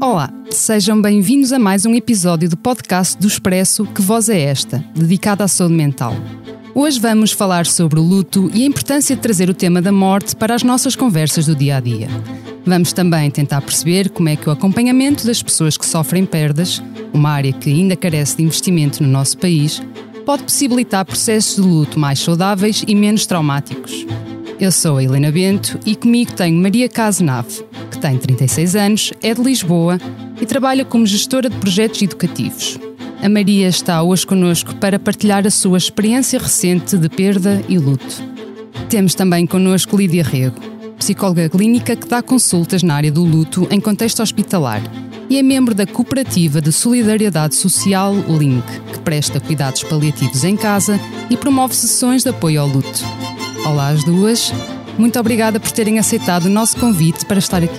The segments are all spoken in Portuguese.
Olá, sejam bem-vindos a mais um episódio do podcast do Expresso Que Voz é Esta, dedicado à saúde mental. Hoje vamos falar sobre o luto e a importância de trazer o tema da morte para as nossas conversas do dia a dia. Vamos também tentar perceber como é que o acompanhamento das pessoas que sofrem perdas, uma área que ainda carece de investimento no nosso país, pode possibilitar processos de luto mais saudáveis e menos traumáticos. Eu sou a Helena Bento e comigo tenho Maria Casenave, que tem 36 anos, é de Lisboa e trabalha como gestora de projetos educativos. A Maria está hoje connosco para partilhar a sua experiência recente de perda e luto. Temos também connosco Lídia Rego, psicóloga clínica que dá consultas na área do luto em contexto hospitalar e é membro da Cooperativa de Solidariedade Social Link, que presta cuidados paliativos em casa e promove sessões de apoio ao luto. Olá às duas, muito obrigada por terem aceitado o nosso convite para estar aqui.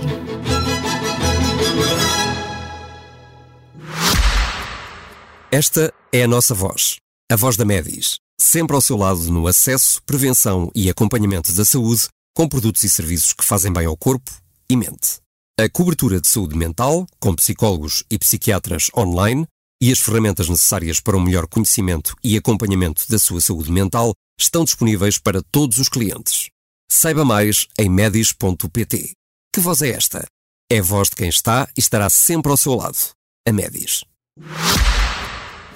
Esta é a nossa voz, a voz da Medis, sempre ao seu lado no acesso, prevenção e acompanhamento da saúde, com produtos e serviços que fazem bem ao corpo e mente. A cobertura de saúde mental, com psicólogos e psiquiatras online, e as ferramentas necessárias para um melhor conhecimento e acompanhamento da sua saúde mental estão disponíveis para todos os clientes. Saiba mais em medis.pt. Que voz é esta? É a voz de quem está e estará sempre ao seu lado. A Medis.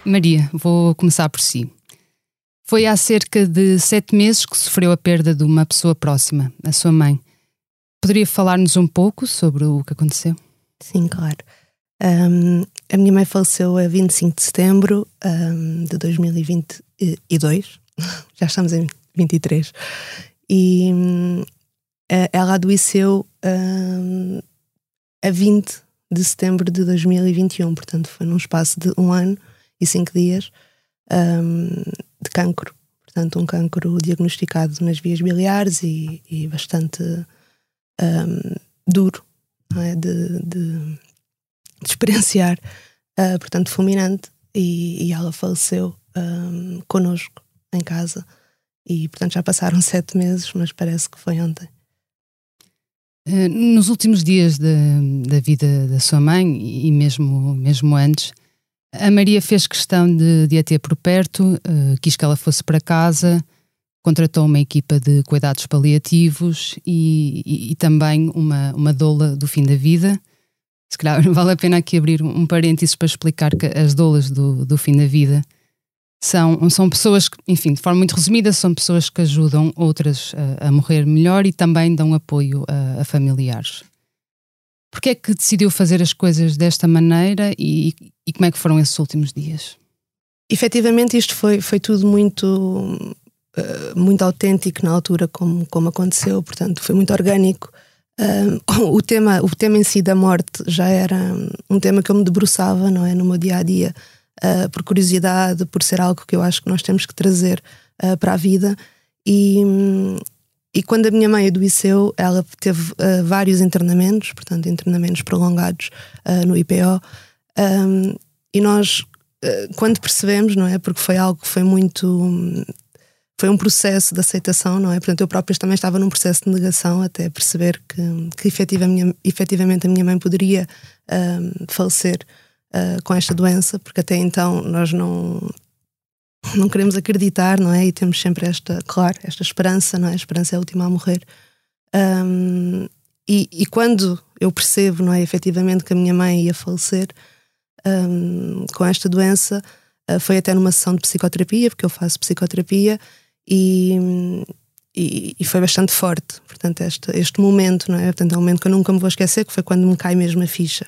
Maria, vou começar por si. Foi há cerca de sete meses que sofreu a perda de uma pessoa próxima, a sua mãe. Poderia falar-nos um pouco sobre o que aconteceu? Sim, claro. Um, a minha mãe faleceu a 25 de setembro um, de 2022. Já estamos em 23. E a- ela adoeceu hum, a 20 de setembro de 2021. Portanto, foi num espaço de um ano e cinco dias hum, de cancro. Portanto, um cancro diagnosticado nas vias biliares e, e bastante duro é? de, de, de experienciar, ah, portanto, fulminante. E, e ela faleceu hum, connosco em casa. E, portanto, já passaram sete meses, mas parece que foi ontem. Eh, Nos últimos dias da, da vida da sua mãe e mesmo, mesmo antes, a Maria fez questão de, de a ter por perto, eh, quis que ela fosse para casa, contratou uma equipa de cuidados paliativos e, e- e também uma, uma doula do fim da vida. Se calhar vale a pena aqui abrir um parênteses para explicar que as doulas do, do fim da vida são, são pessoas que, enfim, de forma muito resumida, são pessoas que ajudam outras a, a morrer melhor e também dão apoio a, a familiares. Porquê é que decidiu fazer as coisas desta maneira e, e como é que foram esses últimos dias? efetivamente isto foi, foi tudo muito eh, muito autêntico na altura como, como aconteceu, portanto foi muito orgânico. Ah, o, tema, o tema em si da morte já era um tema que eu me debruçava não é, no meu dia a dia, ah, por curiosidade, por ser algo que eu acho que nós temos que trazer ah, para a vida. E, e quando a minha mãe adoeceu, ela teve ah, vários internamentos, portanto, internamentos prolongados no IPO. Um, e nós, quando percebemos, não é? Porque foi algo que foi muito. Foi um processo de aceitação, não é? Portanto, eu própria também estava num processo de negação até perceber que, que efetiva- a minha- efetivamente a minha mãe poderia hum, falecer ah, com esta doença, porque até então nós não. Não queremos acreditar, não é? E temos sempre esta, claro, esta esperança, não é? A esperança é a última a morrer. Um, e, e quando eu percebo, não é, efetivamente, que a minha mãe ia falecer um, com esta doença, uh, foi até numa sessão de psicoterapia, porque eu faço psicoterapia, e, e, e foi bastante forte. Portanto, este, este momento, não é? Portanto, é um momento que eu nunca me vou esquecer, que foi quando me cai mesmo a ficha.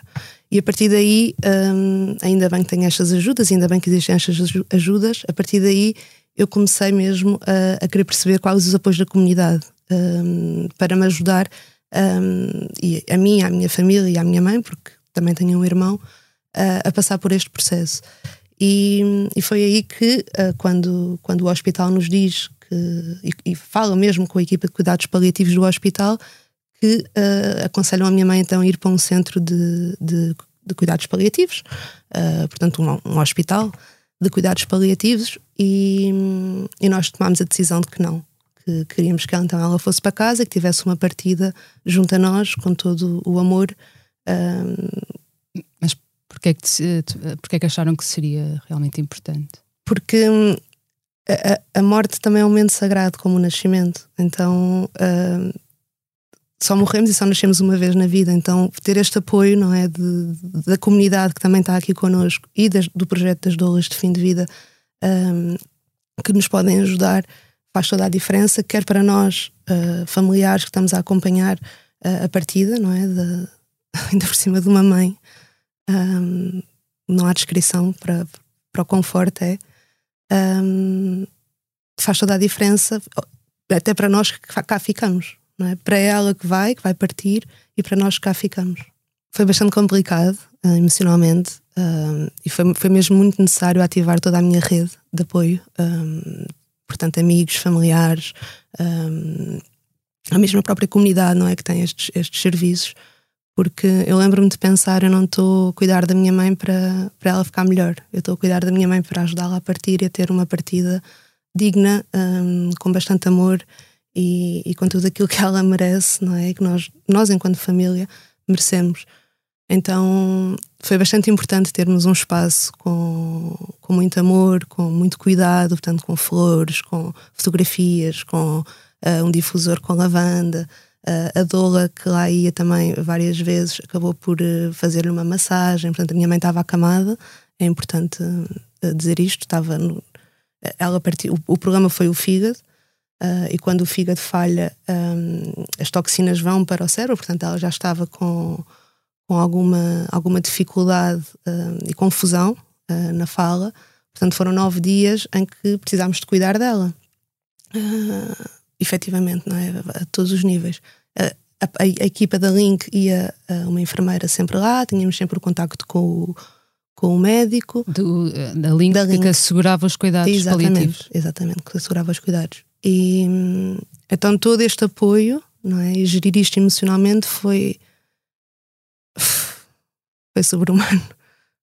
E a partir daí, um, ainda bem que tenho estas ajudas, ainda bem que existem estas aju- ajudas, a partir daí eu comecei mesmo a, a querer perceber quais os apoios da comunidade. um, para me ajudar um, e a mim, a minha família e a minha mãe, porque também tenho um irmão, uh, a passar por este processo. E, e foi aí que, uh, quando, quando o hospital nos diz que, e, e, fala mesmo com a equipa de cuidados paliativos do hospital, que uh, aconselham a minha mãe então a ir para um centro de, de, de cuidados paliativos, portanto, um, um hospital de cuidados paliativos, e, e nós tomámos a decisão de que não, que queríamos que ela, então ela fosse para casa, que tivesse uma partida junto a nós, com todo o amor. Um, Mas porquê é que, porquê é que acharam que seria realmente importante? Porque hum, a, a, morte também é um momento sagrado, como o nascimento. Então. Um, só morremos e só nascemos uma vez na vida, então ter este apoio, não é, de, da comunidade que também está aqui connosco e do projeto das doulas de fim de vida, um, que nos podem ajudar, faz toda a diferença, quer para nós, uh, familiares que estamos a acompanhar uh, a partida, não é? De, ainda por cima de uma mãe. Um, não há descrição para, para o conforto, é. Um, faz toda a diferença, até para nós que cá ficamos, não é? Para ela que vai, que vai partir, e para nós que cá ficamos. Foi bastante complicado uh, emocionalmente uh, e foi, foi mesmo muito necessário ativar toda a minha rede de apoio portanto, amigos, familiares, um, a mesma própria comunidade, não é? Que tem estes, estes serviços, porque eu lembro-me de pensar: eu não estou a cuidar da minha mãe para, para ela ficar melhor, eu estou a cuidar da minha mãe para ajudá-la a partir e a ter uma partida digna, um, com bastante amor e, e, com tudo aquilo que ela merece, não é? Que nós, nós enquanto família, merecemos. Então foi bastante importante termos um espaço com, com muito amor, com muito cuidado, portanto, com flores, com fotografias, com uh, um difusor com lavanda. Uh, a Dola, que lá ia também várias vezes, acabou por uh, fazer-lhe uma massagem. Portanto, a minha mãe estava acamada, é importante dizer isto. Estava no, ela partiu, o, programa foi o fígado. e quando o fígado falha, um, as toxinas vão para o cérebro, portanto, ela já estava com, com alguma, alguma dificuldade uh, e confusão uh, na fala. Portanto, foram nove dias em que precisámos de cuidar dela. Efetivamente, não é? A todos os níveis. A, a, a, equipa da Link ia uma enfermeira sempre lá, tínhamos sempre o contacto com o, com o médico. Do, da, Link, da Link que assegurava os cuidados exatamente, paliativos. Exatamente, que assegurava os cuidados. E então todo este apoio não é? e gerir isto emocionalmente foi foi sobre-humano.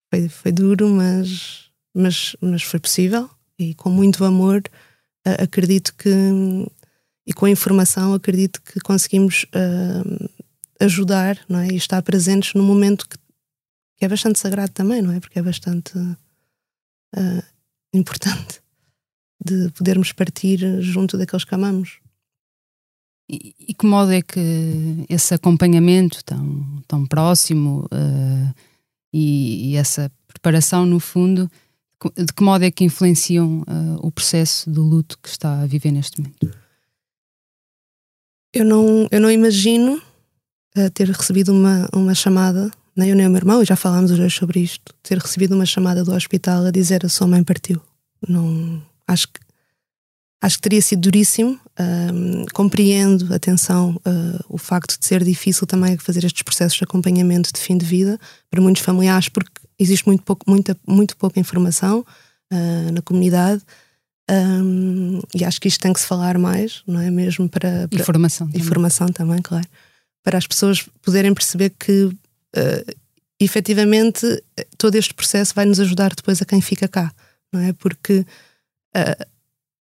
Foi, foi duro, mas, mas, mas foi possível e com muito amor acredito que e com a informação acredito que conseguimos uh, ajudar não é? e estar presentes num momento que, que, é bastante sagrado também, não é? Porque é bastante uh, importante de podermos partir junto daqueles que amamos. E, e que modo é que esse acompanhamento tão, tão próximo uh, e, e, essa preparação, no fundo, de que modo é que influenciam o processo do luto que está a viver neste momento? Eu não, eu não imagino uh, ter recebido uma, uma chamada, nem eu nem o meu irmão, e já falámos os dois sobre isto, ter recebido uma chamada do hospital a dizer a sua mãe partiu. Não, acho que Acho que teria sido duríssimo. Um, compreendo, atenção, uh, o facto de ser difícil também fazer estes processos de acompanhamento de fim de vida para muitos familiares, porque existe muito, pouco, muita, muito pouca informação uh, na comunidade. Um, e acho que isto tem que se falar mais, não é mesmo? Para, para informação, também. informação também, claro. Para as pessoas poderem perceber que uh, efetivamente todo este processo vai nos ajudar depois a quem fica cá, não é? Porque uh,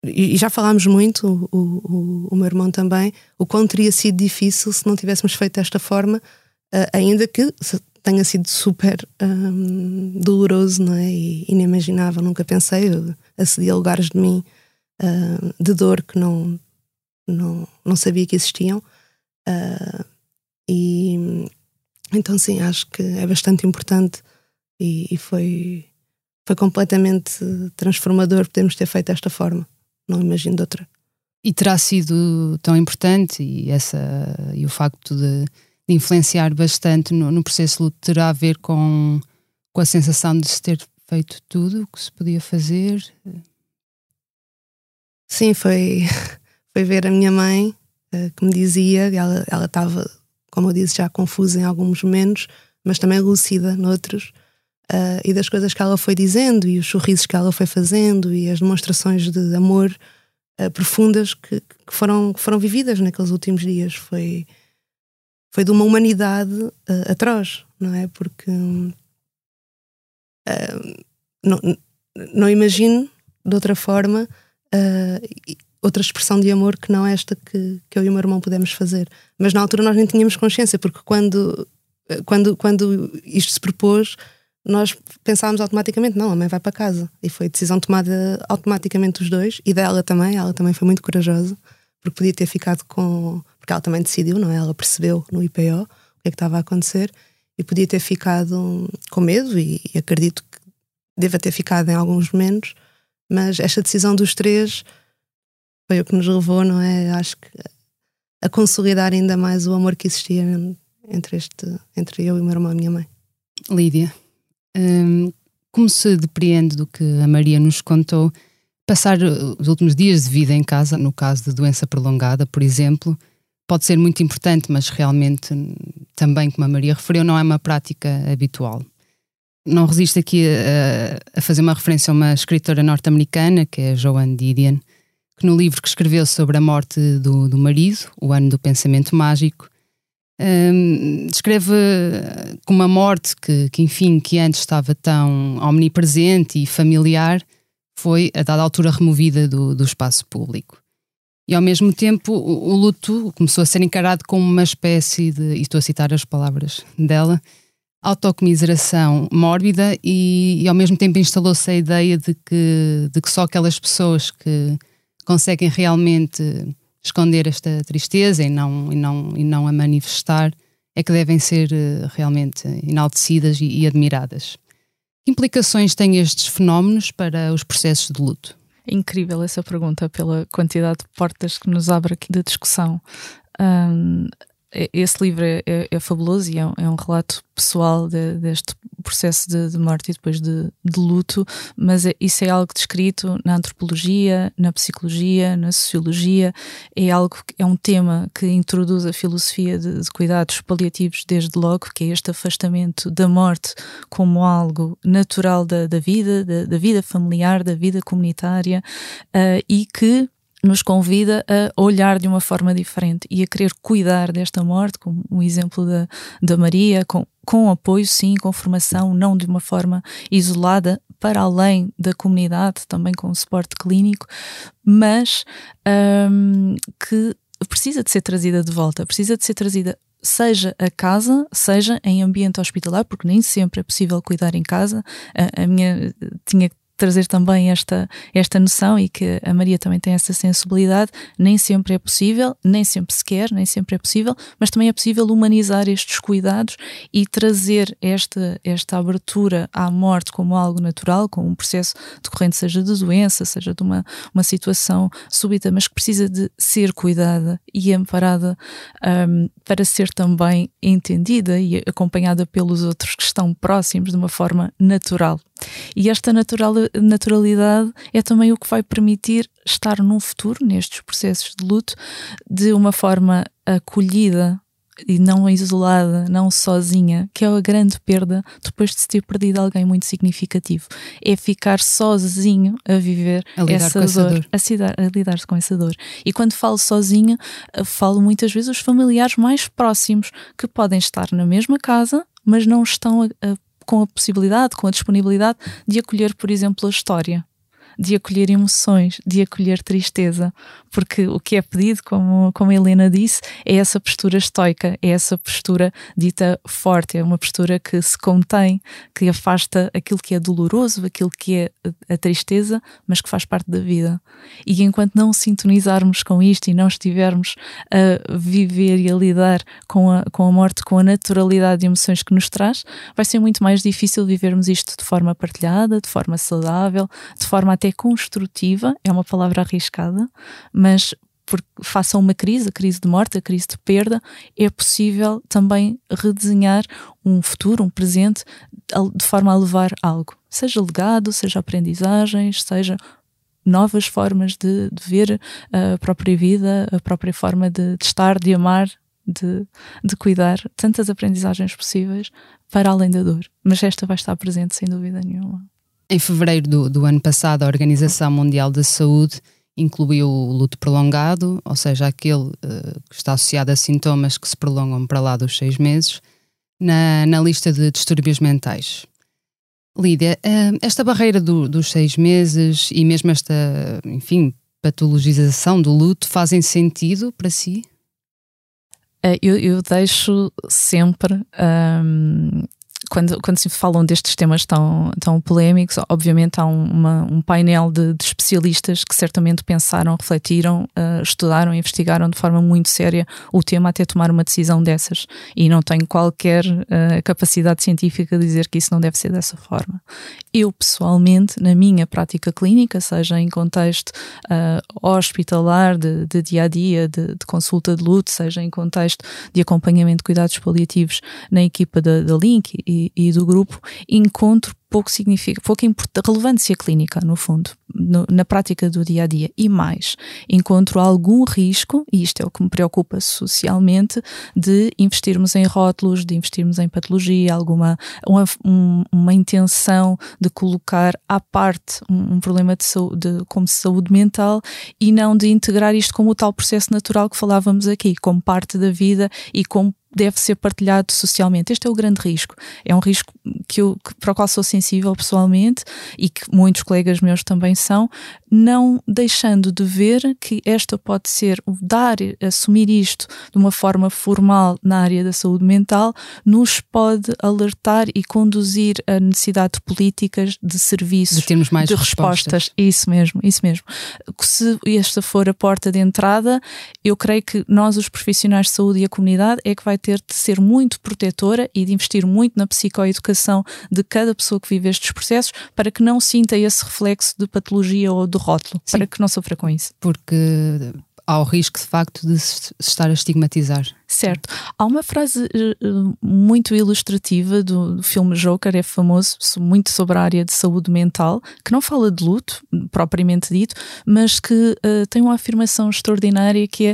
e já falámos muito, o, o, o, meu irmão também, o quão teria sido difícil se não tivéssemos feito desta forma, uh, ainda que tenha sido super um, doloroso não é? e inimaginável. Nunca pensei, acedi a lugares de mim uh, de dor que não, não, não sabia que existiam. Uh, e então, sim, acho que é bastante importante e, e foi, foi completamente transformador podermos ter feito desta forma não imagino de outra. E terá sido tão importante e, essa, e o facto de, de influenciar bastante no, no processo luto terá a ver com, com a sensação de se ter feito tudo o que se podia fazer? Sim, foi, foi ver a minha mãe uh, que me dizia, ela, ela estava, como eu disse, já confusa em alguns momentos, mas também lúcida noutros, uh, e das coisas que ela foi dizendo, e os sorrisos que ela foi fazendo, e as demonstrações de amor uh, profundas que, que, foram, que foram vividas naqueles últimos dias. Foi, foi de uma humanidade uh, atroz, não é? Porque não, não imagino de outra forma outra expressão de amor que não esta que, que eu e o meu irmão pudemos fazer. Mas na altura nós nem tínhamos consciência, porque quando, quando, quando isto se propôs, nós pensávamos automaticamente, não, a mãe vai para casa. E foi decisão tomada automaticamente dos dois, e dela também, ela também foi muito corajosa, porque podia ter ficado com. Porque ela também decidiu, não é? Ela percebeu no IPO o que é que estava a acontecer, e podia ter ficado com medo, e, e acredito que deva ter ficado em alguns momentos, mas esta decisão dos três foi o que nos levou, não é? Acho que a consolidar ainda mais o amor que existia entre, este, entre eu e o meu irmão e a minha mãe. Lídia, hum, como se depreende do que a Maria nos contou, passar os últimos dias de vida em casa, no caso de doença prolongada, por exemplo, pode ser muito importante, mas realmente também, como a Maria referiu, não é uma prática habitual. Não resisto aqui a, a fazer uma referência a uma escritora norte-americana, que é Joan Didion, que no livro que escreveu sobre a morte do, do marido, O Ano do Pensamento Mágico, um, descreve como uma morte que, que, enfim, que antes estava tão omnipresente e familiar, foi a dada altura removida do, do espaço público. E ao mesmo tempo o, o, luto começou a ser encarado como uma espécie de, e estou a citar as palavras dela, autocomiseração mórbida e, e ao mesmo tempo instalou-se a ideia de que, de que só aquelas pessoas que conseguem realmente esconder esta tristeza e não, e não, e não a manifestar, é que devem ser eh, realmente enaltecidas e, e admiradas. Que implicações têm estes fenómenos para os processos de luto? É incrível essa pergunta pela quantidade de portas que nos abre aqui de discussão. Um, esse livro é, é, é fabuloso e é um, é um relato pessoal de, deste processo de, de, morte e depois de, de luto, mas é, isso é algo descrito na antropologia, na psicologia, na sociologia, é algo é um tema que introduz a filosofia de, cuidados paliativos desde logo, que é este afastamento da morte como algo natural da, da vida, da, da, vida familiar, da vida comunitária, uh, e que nos convida a olhar de uma forma diferente e a querer cuidar desta morte, como o exemplo da, da Maria, com, com apoio, sim, com formação, não de uma forma isolada, para além da comunidade, também com suporte clínico, mas um, que precisa de ser trazida de volta, precisa de ser trazida seja a casa, seja em ambiente hospitalar, porque nem sempre é possível cuidar em casa. A, a minha tinha trazer também esta, esta noção e que a Maria também tem essa sensibilidade. Nem sempre é possível, nem sempre se quer, nem sempre é possível, mas também é possível humanizar estes cuidados e trazer esta, esta abertura à morte como algo natural, como um processo decorrente, seja de doença, seja de uma, uma situação súbita, mas que precisa de ser cuidada e amparada um, para ser também entendida e acompanhada pelos outros que estão próximos de uma forma natural. E esta natural, naturalidade é também o que vai permitir estar num futuro, nestes processos de luto, de uma forma acolhida e não isolada, não sozinha, que é a grande perda depois de se ter perdido alguém muito significativo. É ficar sozinho a viver a essa dor, essa dor. A, a lidar com essa dor. E quando falo sozinho, falo muitas vezes os familiares mais próximos que podem estar na mesma casa, mas não estão a, a com a possibilidade, com a disponibilidade de acolher, por exemplo, a história de acolher emoções, de acolher tristeza, porque o que é pedido, como, como a Helena disse, é essa postura estoica, é essa postura dita forte, é uma postura que se contém, que afasta aquilo que é doloroso, aquilo que é a tristeza, mas que faz parte da vida. E enquanto não sintonizarmos com isto e não estivermos a viver e a lidar com a, com a morte, com a naturalidade de emoções que nos traz, vai ser muito mais difícil vivermos isto de forma partilhada, de forma saudável, de forma até construtiva, é uma palavra arriscada, mas porque faça uma crise, a crise de morte, a crise de perda, é possível também redesenhar um futuro, um presente, de forma a levar algo, seja legado, seja aprendizagens, seja novas formas de, de, ver a própria vida, a própria forma de, de estar, de amar, de, de cuidar, tantas aprendizagens possíveis para além da dor. Mas esta vai estar presente sem dúvida nenhuma. Em fevereiro do, do ano passado, a Organização Mundial da Saúde incluiu o luto prolongado, ou seja, aquele uh, que está associado a sintomas que se prolongam para lá dos seis meses, na, na lista de distúrbios mentais. Lídia, uh, esta barreira do, dos seis meses e mesmo esta, enfim, patologização do luto fazem sentido para si? Uh, eu, eu, deixo sempre um, quando, quando se falam destes temas tão, tão polémicos, obviamente há um, uma, um painel de, de, especialistas que certamente pensaram, refletiram, uh, estudaram, investigaram de forma muito séria o tema até tomar uma decisão dessas. E não tenho qualquer uh, capacidade científica de dizer que isso não deve ser dessa forma. Eu, pessoalmente, na minha prática clínica, seja em contexto uh, hospitalar, de, de, dia a dia, de, de, consulta de luto, seja em contexto de acompanhamento de cuidados paliativos na equipa da, da Link e, e, do grupo, encontro pouco significa, pouca relevância clínica, no fundo, no, na prática do dia a dia. E mais, encontro algum risco, e isto é o que me preocupa socialmente, de investirmos em rótulos, de investirmos em patologia, alguma uma, um, uma intenção de colocar à parte um, um problema de saúde, como saúde mental e não de integrar isto como o tal processo natural que falávamos aqui, como parte da vida e como deve ser partilhado socialmente. Este é o grande risco. É um risco que eu, para o qual sou sensível pessoalmente e que muitos colegas meus também são, não deixando de ver que esta pode ser, dar, assumir isto de uma forma formal na área da saúde mental, nos pode alertar e conduzir a necessidade de políticas, de serviços, de, termos mais de respostas. respostas. Isso mesmo, isso mesmo. Se esta for a porta de entrada, eu creio que nós, os profissionais de saúde e a comunidade, é que vai ter de ser muito protetora e de investir muito na psicoeducação de cada pessoa que vive estes processos para que não sinta esse reflexo de patologia ou de rótulo, Sim. para que não sofra com isso. Porque há o risco de facto de se estar a estigmatizar. Certo. Há uma frase uh, muito ilustrativa do, do, filme Joker, é famoso, muito sobre a área de saúde mental, que não fala de luto, propriamente dito, mas que uh, tem uma afirmação extraordinária que é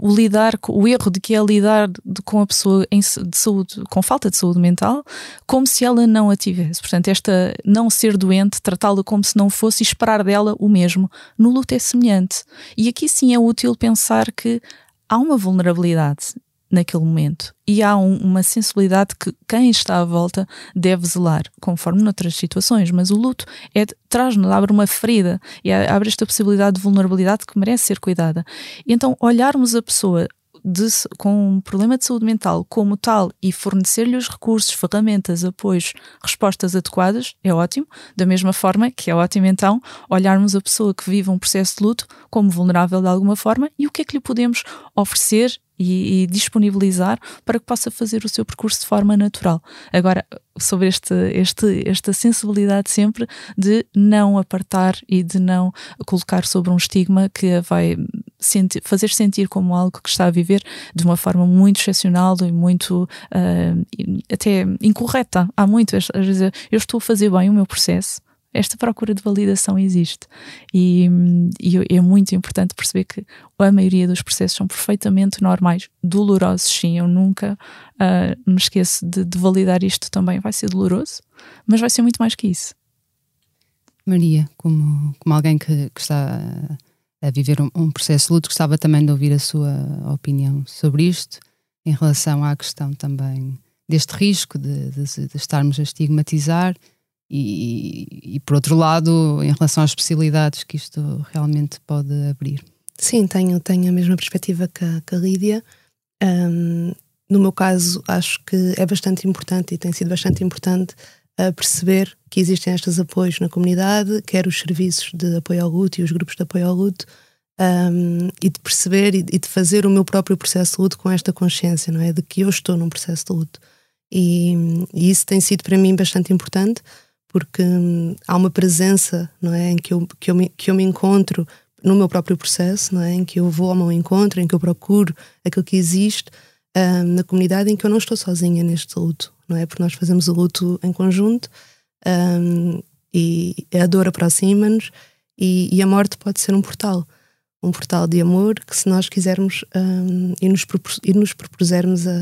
o lidar, o erro de que é lidar de, com a pessoa em, de saúde, com falta de saúde mental, como se ela não a tivesse. Portanto, esta não ser doente, tratá-la como se não fosse e esperar dela o mesmo. No luto é semelhante. E aqui sim é útil pensar que há uma vulnerabilidade naquele momento. E há um, uma sensibilidade que quem está à volta deve zelar, conforme noutras situações. Mas o luto é, traz-nos, abre uma ferida e abre esta possibilidade de vulnerabilidade que merece ser cuidada. E então, olharmos a pessoa de, com um problema de saúde mental como tal e fornecer-lhe os recursos, ferramentas, apoios, respostas adequadas, é ótimo. Da mesma forma que é ótimo, então, olharmos a pessoa que vive um processo de luto como vulnerável de alguma forma e o que é que lhe podemos oferecer e, e, disponibilizar para que possa fazer o seu percurso de forma natural. Agora, sobre este, este, esta sensibilidade sempre de não apartar e de não colocar sobre um estigma que vai sentir, fazer sentir como algo que está a viver de uma forma muito excepcional e muito uh, até incorreta. Há muito, às vezes, eu estou a fazer bem o meu processo esta procura de validação existe. E, e, é muito importante perceber que a maioria dos processos são perfeitamente normais, dolorosos, sim. Eu nunca uh, me esqueço de, de, validar isto também. Vai ser doloroso, mas vai ser muito mais que isso. Maria, como, como alguém que, que está a viver um, um, processo de luto, gostava também de ouvir a sua opinião sobre isto, em relação à questão também deste risco de, de, de estarmos a estigmatizar e, e, por outro lado, em relação às especialidades que isto realmente pode abrir. Sim, tenho, tenho a mesma perspectiva que a, que a Lídia. Um, no meu caso, acho que é bastante importante e tem sido bastante importante uh, perceber que existem estes apoios na comunidade, quer os serviços de apoio ao luto e os grupos de apoio ao luto, um, e de perceber e, e, de fazer o meu próprio processo de luto com esta consciência, não é? De que eu estou num processo de luto. E, e isso tem sido para mim bastante importante porque hum, há uma presença, não é, em que eu, que eu, me, que eu me encontro no meu próprio processo, não é, em que eu vou ao meu encontro, em que eu procuro aquilo que existe hum, na comunidade, em que eu não estou sozinha neste luto, não é, porque nós fazemos o luto em conjunto hum, e a dor aproxima-nos E, e, a morte pode ser um portal, um portal de amor que, se nós quisermos um, e, nos e nos propusermos a,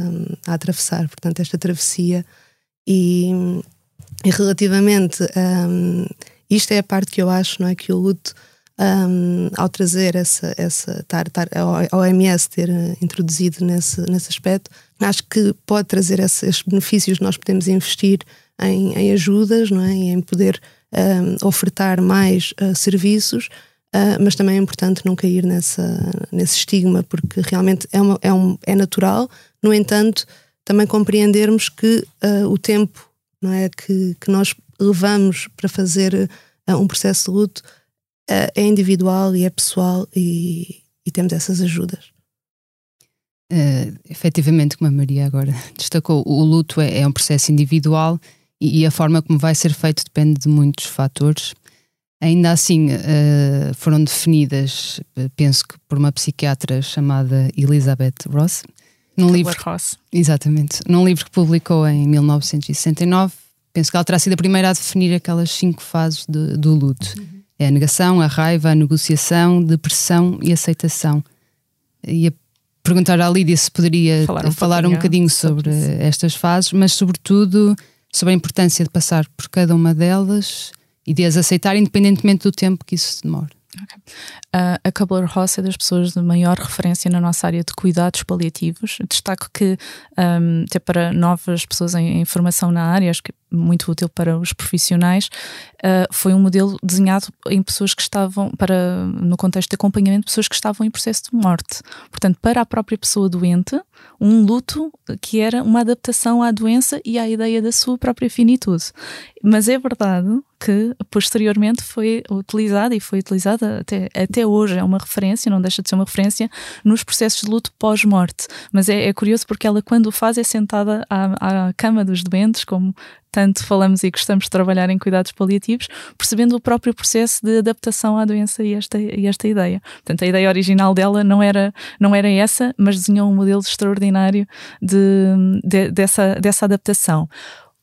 a, atravessar, portanto, esta travessia. E, e relativamente, um, isto é a parte que eu acho, não é? Que o luto um, ao trazer essa, essa tar, tar, a OMS ter eh, introduzido nesse, nesse aspecto, acho que pode trazer esse, esses benefícios. Nós podemos investir em, em ajudas, não é? E em poder um, ofertar mais uh, serviços, uh, mas também é importante não cair nessa, nesse estigma, porque realmente é, uma, é, um, é natural. No entanto, também compreendermos que uh, o tempo não é, que, que nós levamos para fazer um processo de luto é, é individual e é pessoal e, e temos essas ajudas. Uh, efetivamente, como a Maria agora destacou, o luto é, é um processo individual e, e, a forma como vai ser feito depende de muitos fatores. Ainda assim, uh, foram definidas, penso que por uma psiquiatra chamada Elizabeth Ross, num livro, Ross. exatamente, num livro que publicou em 1969. Penso que ela terá sido a primeira a definir aquelas cinco fases de, do luto. Uhum é a negação, a raiva, a negociação, depressão e aceitação. Ia perguntar à Lídia se poderia falar um, falar um bocadinho sobre, sobre estas fases, mas sobretudo sobre a importância de passar por cada uma delas e de as aceitar independentemente do tempo que isso demora. Okay. Uh, a Kabler-Ross é das pessoas de maior referência na nossa área de cuidados paliativos. Destaco que, um, até para novas pessoas em, em, formação na área, acho que é muito útil para os profissionais, uh, foi um modelo desenhado em pessoas que estavam, para, no contexto de acompanhamento, pessoas que estavam em processo de morte. Portanto, para a própria pessoa doente, um luto que era uma adaptação à doença e à ideia da sua própria finitude. Mas é verdade que posteriormente foi utilizada e foi utilizada até, até hoje, é uma referência, não deixa de ser uma referência, nos processos de luto pós-morte. Mas é, é, curioso porque ela, quando o faz, é sentada à, à cama dos doentes, como tanto falamos e gostamos de trabalhar em cuidados paliativos, percebendo o próprio processo de adaptação à doença e esta, e esta ideia. Portanto, a ideia original dela não era, não era essa, mas desenhou um modelo extraordinário de, de dessa, dessa adaptação.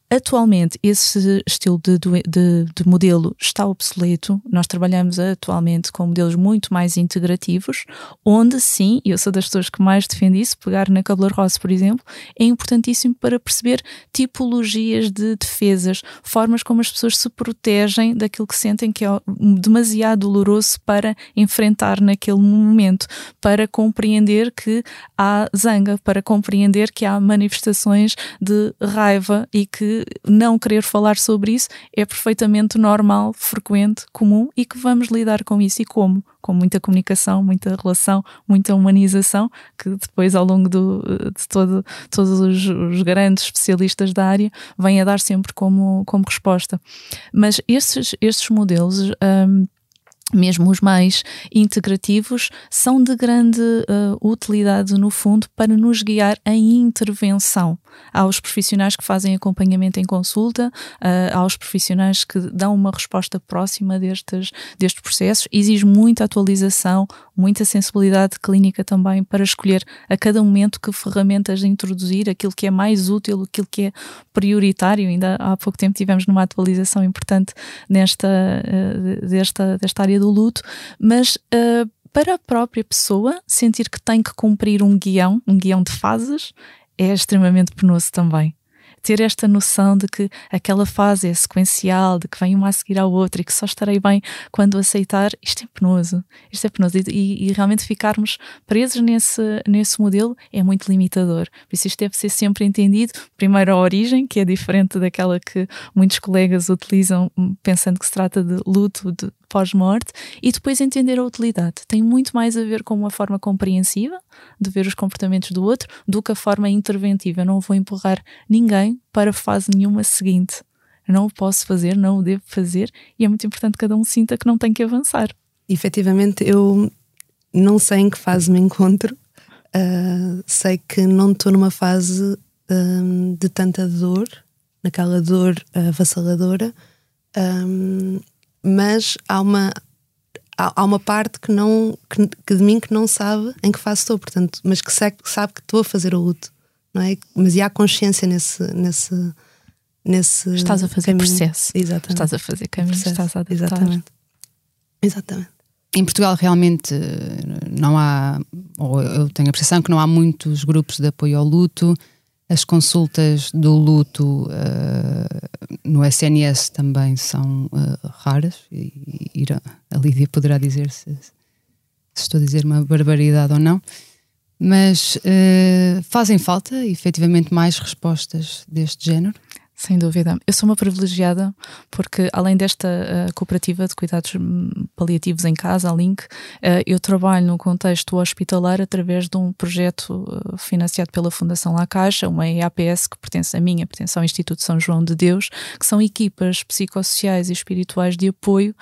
Atualmente, esse estilo de, de, de, modelo está obsoleto. Nós trabalhamos atualmente com modelos muito mais integrativos, onde sim, eu sou das pessoas que mais defendo isso, pegar na Cabler Ross, por exemplo, é importantíssimo para perceber tipologias de defesas, formas como as pessoas se protegem daquilo que sentem que é demasiado doloroso para enfrentar naquele momento, para compreender que há zanga, para compreender que há manifestações de raiva e que não querer falar sobre isso é perfeitamente normal, frequente, comum e que vamos lidar com isso. E como? Com muita comunicação, muita relação, muita humanização, que depois, ao longo do, de todo, todos os, os, grandes especialistas da área, vêm a dar sempre como, como resposta. Mas estes, estes modelos. Um, mesmo os mais integrativos, são de grande uh, utilidade, no fundo, para nos guiar em intervenção aos profissionais que fazem acompanhamento em consulta, uh, aos profissionais que dão uma resposta próxima destes, destes processos. Exige muita atualização, muita sensibilidade clínica também para escolher a cada momento que ferramentas introduzir, aquilo que é mais útil, aquilo que é prioritário. Ainda há pouco tempo tivemos numa atualização importante nesta, uh, desta, desta área do luto, mas uh, para a própria pessoa sentir que tem que cumprir um guião, um guião de fases, é extremamente penoso também ter esta noção de que aquela fase é sequencial, de que vem uma a seguir à outra e que só estarei bem quando aceitar, isto é penoso. Isto é penoso. E, e, realmente ficarmos presos nesse, nesse modelo é muito limitador. Por isso, isto deve ser sempre entendido. Primeiro, a origem, que é diferente daquela que muitos colegas utilizam pensando que se trata de luto, de pós-morte e depois entender a utilidade. Tem muito mais a ver com uma forma compreensiva de ver os comportamentos do outro do que a forma interventiva. Eu não vou empurrar ninguém para fase nenhuma seguinte. Não o posso fazer, não o devo fazer e é muito importante que cada um sinta que não tem que avançar. Efetivamente, eu não sei em que fase me encontro. Uh, sei que não estou numa fase um, de tanta dor, naquela dor avassaladora. Um, mas há uma há, uma parte que não que, que, de mim que não sabe em que fase estou, portanto, mas que sabe, que estou a fazer o luto, não é? Mas e há consciência nesse nesse nesse estás a fazer caminho. processo, exatamente. estás a fazer caminho, estás a adaptar. Exatamente. Exatamente. Em Portugal realmente não há, ou eu tenho a percepção que não há muitos grupos de apoio ao luto. As consultas do luto uh, no SNS também são uh, raras e, e, a Lídia poderá dizer se, se, estou a dizer uma barbaridade ou não, mas uh, fazem falta efetivamente mais respostas deste género? Sem dúvida. Eu sou uma privilegiada porque, além desta uh, cooperativa de cuidados hum, paliativos em casa, a Link, uh, eu trabalho no contexto hospitalar através de um projeto uh, financiado pela Fundação La Caixa, uma EAPS que pertence a minha, pertence ao Instituto São João de Deus, que são equipas psicossociais e espirituais de apoio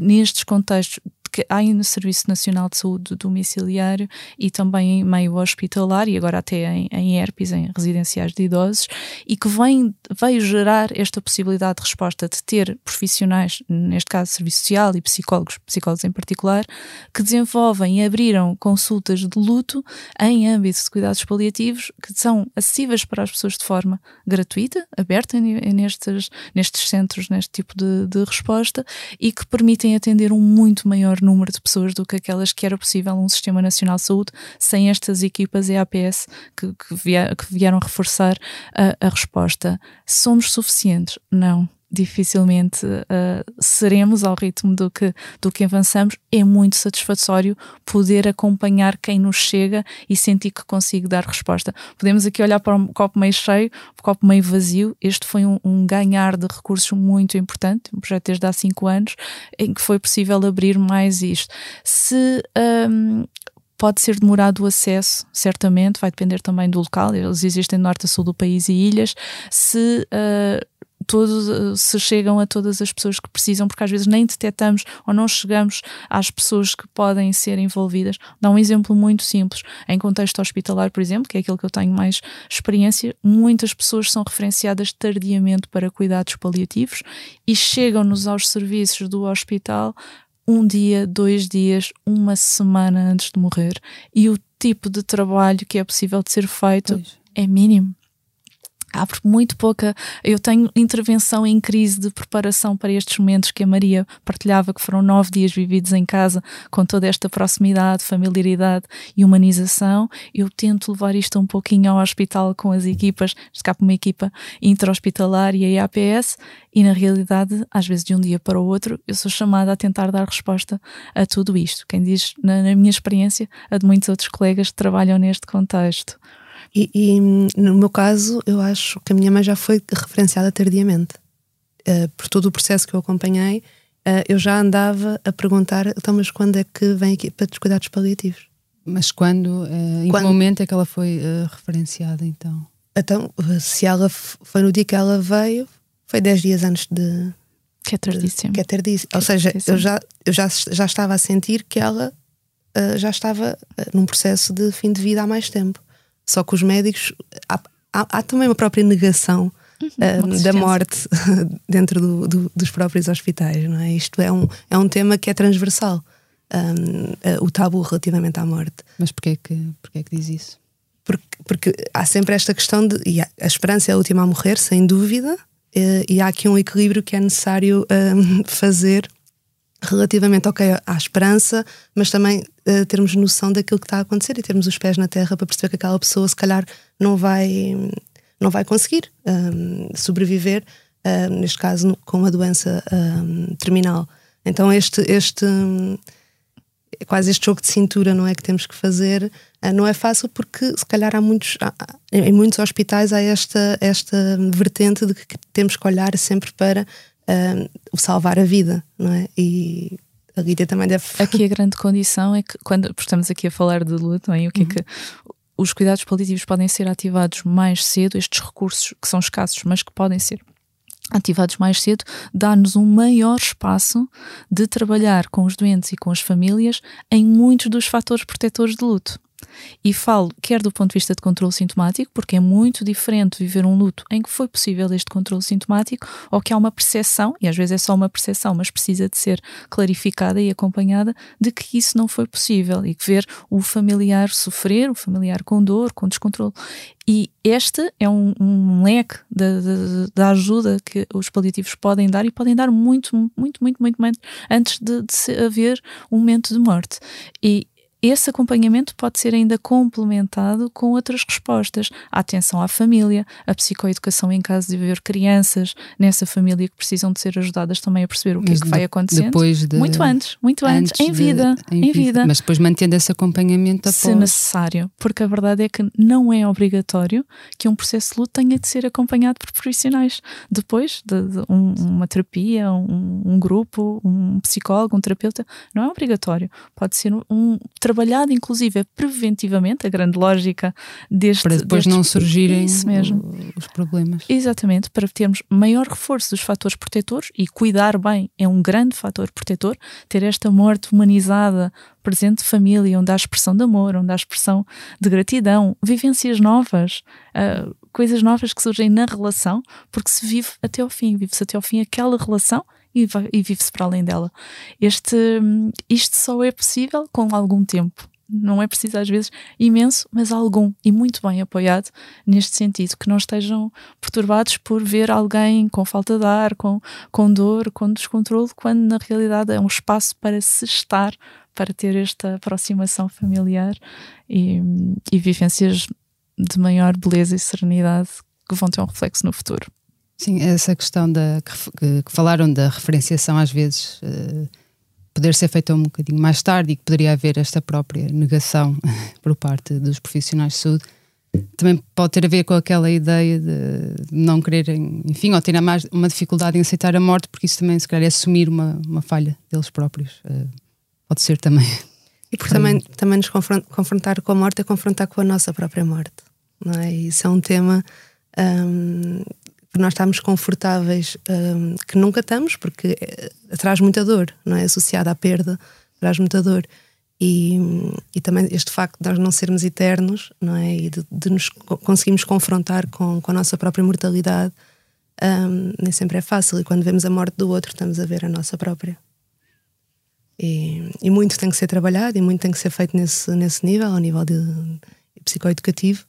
nestes contextos que há no Serviço Nacional de Saúde Domiciliário e também em meio hospitalar e agora até em, em herpes, em residenciais de idosos, e que vem, veio gerar esta possibilidade de resposta de ter profissionais, neste caso Serviço Social e psicólogos, psicólogos em particular, que desenvolvem e abriram consultas de luto em âmbito de cuidados paliativos que são acessíveis para as pessoas de forma gratuita, aberta nestes, nestes centros, neste tipo de, de resposta e que permitem atender um muito maior número de pessoas do que aquelas que era possível um Sistema Nacional de Saúde sem estas equipas EAPS que, que, vier, que vieram reforçar a, a resposta. Somos suficientes? Não dificilmente uh, seremos ao ritmo do que, do que avançamos, é muito satisfatório poder acompanhar quem nos chega e sentir que consigo dar resposta. Podemos aqui olhar para o copo meio cheio, o copo meio vazio. Este foi um, um ganhar de recursos muito importante, um projeto desde há cinco anos, em que foi possível abrir mais isto. Se um, pode ser demorado o acesso, certamente, vai depender também do local. Eles existem no norte a sul do país e ilhas. Se uh, todos, eh, se chegam a todas as pessoas que precisam, porque às vezes nem detectamos ou não chegamos às pessoas que podem ser envolvidas. Dá um exemplo muito simples. Em contexto hospitalar, por exemplo, que é aquilo que eu tenho mais experiência, muitas pessoas são referenciadas tardiamente para cuidados paliativos e chegam-nos aos serviços do hospital um dia, dois dias, uma semana antes de morrer. E o tipo de trabalho que é possível de ser feito pois. é mínimo há muito pouca. Eu tenho intervenção em crise de preparação para estes momentos que a Maria partilhava, que foram nove dias vividos em casa, com toda esta proximidade, familiaridade e humanização. Eu tento levar isto um pouquinho ao hospital com as equipas, escapo uma equipa intra-hospitalar e a APS, e na realidade, às vezes de um dia para o outro, eu sou chamada a tentar dar resposta a tudo isto. Quem diz, na, na minha experiência, a de muitos outros colegas que trabalham neste contexto. E, e, no meu caso, eu acho que a minha mãe já foi referenciada tardiamente. Uh, por todo o processo que eu acompanhei, uh, eu já andava a perguntar: então, mas quando é que vem aqui para os cuidados paliativos? Mas quando? Uh, em quando? que momento é que ela foi referenciada então? Então, se ela foi no dia que ela veio, foi 10 dias antes de. Que é tardíssimo. Que é tardíssimo. Ou seja, eu, já, eu já, já estava a sentir que ela já estava num processo de fim de vida há mais tempo. Só que os médicos. Há, há, há também uma própria negação uh, da morte dentro do, do, dos próprios hospitais, não é? Isto é um, é um tema que é transversal. Um, eh, o tabu relativamente à morte. Mas porquê que, porquê que diz isso? Porque, porque há sempre esta questão de. E a, a esperança é a última a morrer, sem dúvida, e, e há aqui um equilíbrio que é necessário um, fazer relativamente, ok, à esperança, mas também uh, termos noção daquilo que está a acontecer e termos os pés na terra para perceber que aquela pessoa, se calhar, não vai, não vai conseguir um, sobreviver, uh, neste caso, com uma doença um, terminal. Então, este, este um, quase este jogo de cintura, não é? Que temos que fazer, uh, não é fácil porque, se calhar, há muitos, há, em muitos hospitais há esta, esta vertente de que temos que olhar sempre para o salvar a vida, não é? E a Lídia também deve. Aqui a grande condição é que, quando estamos aqui a falar de luto, é? o que uhum. é que os cuidados paliativos podem ser ativados mais cedo, estes recursos que são escassos, mas que podem ser ativados mais cedo, dá-nos um maior espaço de trabalhar com os doentes e com as famílias em muitos dos fatores protetores de luto. E falo quer do ponto de vista de controle sintomático, porque é muito diferente viver um luto em que foi possível este controle sintomático, ou que há uma percepção, e às vezes é só uma percepção, mas precisa de ser clarificada e acompanhada, de que isso não foi possível e que ver o familiar sofrer, o familiar com dor, com descontrole. E este é um, um leque da ajuda que os paliativos podem dar e podem dar muito, muito, muito, muito, muito antes de, de haver um momento de morte. E esse acompanhamento pode ser ainda complementado com outras respostas. A atenção à família, a psicoeducação em caso de haver crianças nessa família que precisam de ser ajudadas também a perceber o que Mas é que vai acontecendo. Depois de, muito antes, muito antes, antes em, vida, de, em, em vida. vida. Mas depois mantendo esse acompanhamento após. Se necessário, porque a verdade é que não é obrigatório que um processo de luto tenha de ser acompanhado por profissionais. Depois de, de um, uma terapia, um, um, grupo, um psicólogo, um terapeuta, não é obrigatório. Pode ser um, um trabalhado, inclusive, preventivamente, a grande lógica deste. Para depois deste, não surgirem isso mesmo. os problemas. Exatamente, para termos maior reforço dos fatores protetores e cuidar bem é um grande fator protetor, ter esta morte humanizada presente de família, onde há expressão de amor, onde há expressão de gratidão, vivências novas, uh, coisas novas que surgem na relação, porque se vive até ao fim, vive-se até ao fim aquela relação e, e vive-se para além dela. Este, isto só é possível com algum tempo. Não é preciso, às vezes, imenso, mas algum e muito bem apoiado neste sentido. Que não estejam perturbados por ver alguém com falta de ar, com, com dor, com descontrole, quando na realidade é um espaço para se estar, para ter esta aproximação familiar e, e vivências de maior beleza e serenidade que vão ter um reflexo no futuro. Sim, essa questão da que, que falaram da referenciação às vezes uh, poder ser feita um bocadinho mais tarde e que poderia haver esta própria negação por parte dos profissionais de saúde também pode ter a ver com aquela ideia de não quererem, enfim, ou terem mais uma dificuldade em aceitar a morte, porque isso também se calhar é assumir uma, uma falha deles próprios. Uh, pode ser também. E porque também, também nos confrontar com a morte é confrontar com a nossa própria morte. Não é? Isso é um tema um, que nós estamos confortáveis, um, que nunca estamos, porque eh, traz muita dor, não é? Associada à perda, traz muita dor. E, e também este facto de nós não sermos eternos, não é? E de, de nos conseguirmos confrontar com, com a nossa própria mortalidade, um, nem sempre é fácil. E quando vemos a morte do outro, estamos a ver a nossa própria. E, e muito tem que ser trabalhado e muito tem que ser feito nesse, nesse nível, ao nível de, de psicoeducativo.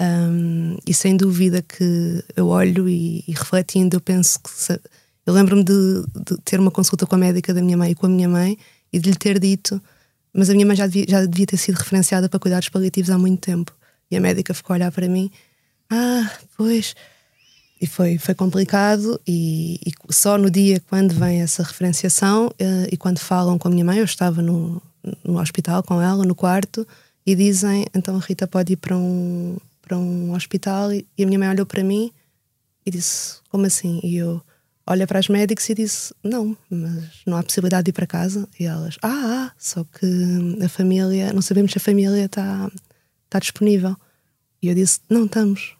Um, e sem dúvida que eu olho e, e refletindo, eu penso que. Se, eu lembro-me de, de, ter uma consulta com a médica da minha mãe e com a minha mãe e de lhe ter dito, mas a minha mãe já devia, já devia ter sido referenciada para cuidados paliativos há muito tempo. E a médica ficou a olhar para mim: Ah, pois. E foi, foi complicado, e, e só no dia quando vem essa referenciação uh, e quando falam com a minha mãe, eu estava no, no hospital com ela, no quarto, e dizem: então a Rita pode ir para um, para um hospital e, a minha mãe olhou para mim e disse: Como assim? E eu olho para as médicos e disse: Não, mas não há possibilidade de ir para casa. E elas: Ah, ah só que a família, não sabemos se a família está, está disponível. E eu disse: Não estamos.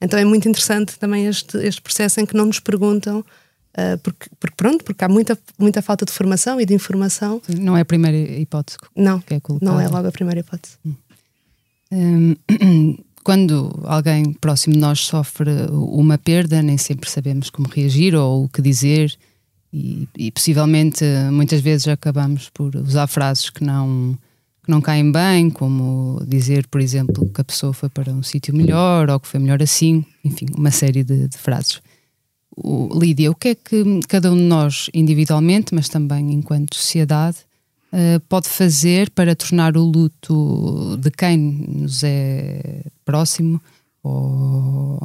Então é muito interessante também este, este processo em que não nos perguntam. Uh, porque, porque, pronto, porque há muita, muita falta de formação e de informação. Não é a primeira hipótese. Não, é não é logo a primeira hipótese. Hum. Quando alguém próximo de nós sofre uma perda, nem sempre sabemos como reagir ou o que dizer, e, e possivelmente muitas vezes acabamos por usar frases que não, que não caem bem, como dizer, por exemplo, que a pessoa foi para um sítio melhor ou que foi melhor assim, enfim, uma série de, de frases. O, Lídia, o que é que cada um de nós individualmente, mas também enquanto sociedade, eh, pode fazer para tornar o luto de quem nos é próximo ou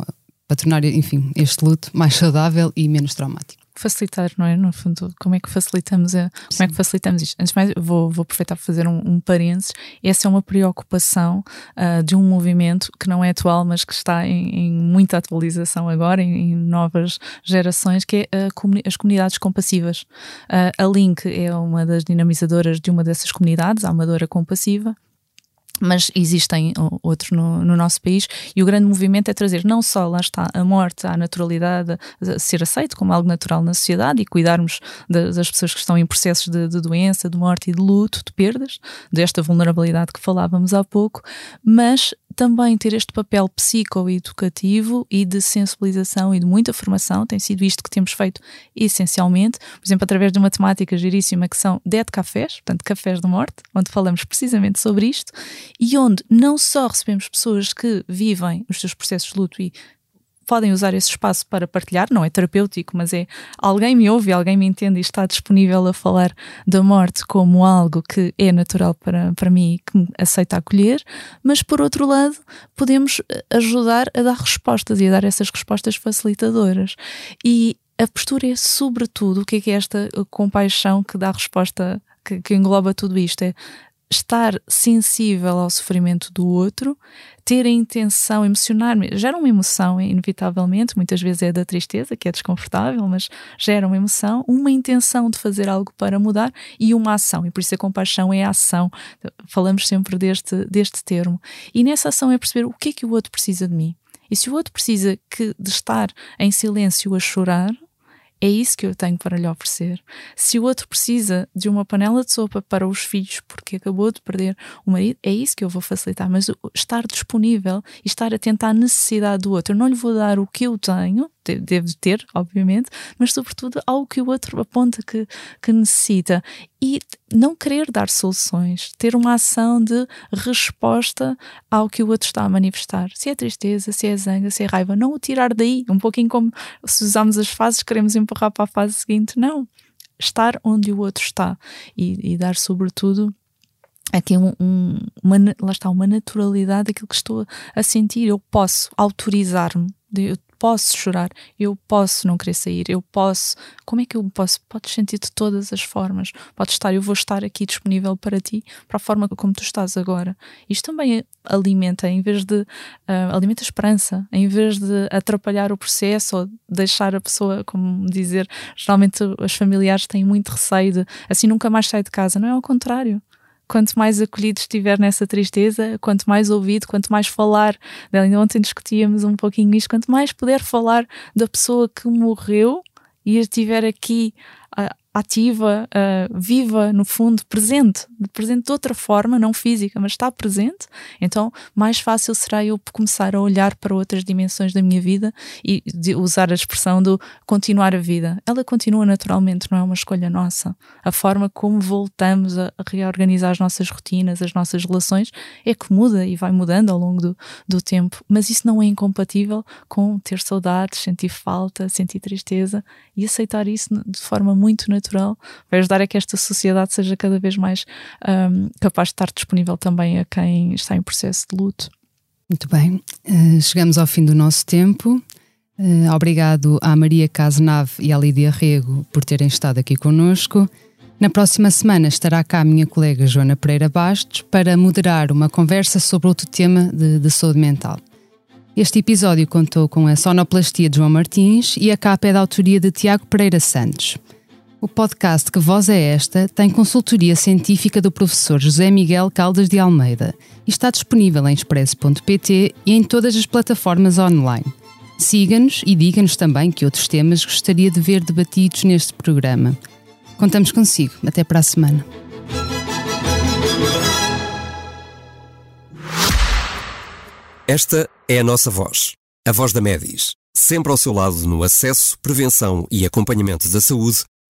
para tornar, enfim, este luto mais saudável e menos traumático? Facilitar, não é? No fundo, como é que facilitamos, a, como é que facilitamos isto? Antes de mais, vou, vou aproveitar para fazer um, um parênteses. Essa é uma preocupação uh, de um movimento que não é atual, mas que está em, em muita atualização agora, em, em, novas gerações, que é comuni as comunidades compassivas. Uh, a Link é uma das dinamizadoras de uma dessas comunidades, a Amadora Compassiva mas existem outros no, no, nosso país e o grande movimento é trazer não só, lá está, a morte, a naturalidade, a ser aceito como algo natural na sociedade e cuidarmos das pessoas que estão em processos de, de, doença, de morte e de luto, de perdas, desta vulnerabilidade que falávamos há pouco, mas também ter este papel psicoeducativo e de sensibilização e de muita formação, tem sido isto que temos feito essencialmente, por exemplo, através de uma temática giríssima que são Dead Cafés, portanto, Cafés de Morte, onde falamos precisamente sobre isto e onde não só recebemos pessoas que vivem os seus processos de luto e podem usar esse espaço para partilhar, não é terapêutico, mas é alguém me ouve, alguém me entende e está disponível a falar da morte como algo que é natural para, para mim e que me aceita acolher, mas por outro lado, podemos eh, ajudar a dar respostas e a dar essas respostas facilitadoras. E a postura é, sobretudo, o que é, que é esta compaixão que dá resposta, que, que engloba tudo isto? É estar sensível ao sofrimento do outro, ter a intenção, emocionar, gera uma emoção, inevitavelmente, muitas vezes é da tristeza, que é desconfortável, mas gera uma emoção, uma intenção de fazer algo para mudar e uma ação, e por isso a compaixão é a ação, falamos sempre deste, deste termo. E nessa ação é perceber o que é que o outro precisa de mim. E se o outro precisa que, de estar em silêncio a chorar, é isso que eu tenho para lhe oferecer. Se o outro precisa de uma panela de sopa para os filhos porque acabou de perder o marido, é isso que eu vou facilitar. Mas estar disponível e estar atento à necessidade do outro. Eu não lhe vou dar o que eu tenho, devo ter, obviamente, mas sobretudo ao que o outro aponta que, que necessita. E não querer dar soluções, ter uma ação de resposta ao que o outro está a manifestar. Se é tristeza, se é zanga, se é raiva, não o tirar daí. Um pouquinho como se usamos as fases, queremos empurrar para a fase seguinte. Não. Estar onde o outro está e, e dar, sobretudo, aqui um, um, uma, lá está, uma naturalidade daquilo que estou a sentir. Eu posso autorizar-me, eu posso chorar, eu posso não querer sair, eu posso. Como é que eu posso? Podes sentir de todas as formas. Podes estar, eu vou estar aqui disponível para ti, para a forma como tu estás agora. Isto também alimenta, em vez de. Uh, alimenta esperança, em vez de atrapalhar o processo ou deixar a pessoa, como dizer, geralmente os familiares têm muito receio de assim nunca mais sai de casa. Não é ao contrário quanto mais acolhido estiver nessa tristeza, quanto mais ouvido, quanto mais falar. Ainda ontem discutíamos um pouquinho isto, quanto mais puder falar da pessoa que morreu e estiver aqui ativa, uh, viva, no fundo, presente, presente de outra forma, não física, mas está presente, então mais fácil será eu começar a olhar para outras dimensões da minha vida e usar a expressão do continuar a vida. Ela continua naturalmente, não é uma escolha nossa. A forma como voltamos a reorganizar as nossas rotinas, as nossas relações, é que muda e vai mudando ao longo do, do tempo, mas isso não é incompatível com ter saudades, sentir falta, sentir tristeza e aceitar isso de forma muito natural natural, vai ajudar a que esta sociedade seja cada vez mais um, capaz de estar disponível também a quem está em processo de luto. Muito bem, uh, chegamos ao fim do nosso tempo. Uh, obrigado à Maria Casenave e à Lídia Rego por terem estado aqui conosco. Na próxima semana estará cá a minha colega Joana Pereira Bastos para moderar uma conversa sobre outro tema de, de saúde mental. Este episódio contou com a sonoplastia de João Martins e a capa é da autoria de Tiago Pereira Santos. O podcast Que Voz é Esta tem consultoria científica do professor José Miguel Caldas de Almeida e está disponível em expresso.pt e em todas as plataformas online. Siga-nos e diga-nos também que outros temas gostaria de ver debatidos neste programa. Contamos consigo. Até para a semana. Esta é a nossa voz, a voz da Medis, sempre ao seu lado no acesso, prevenção e acompanhamento da saúde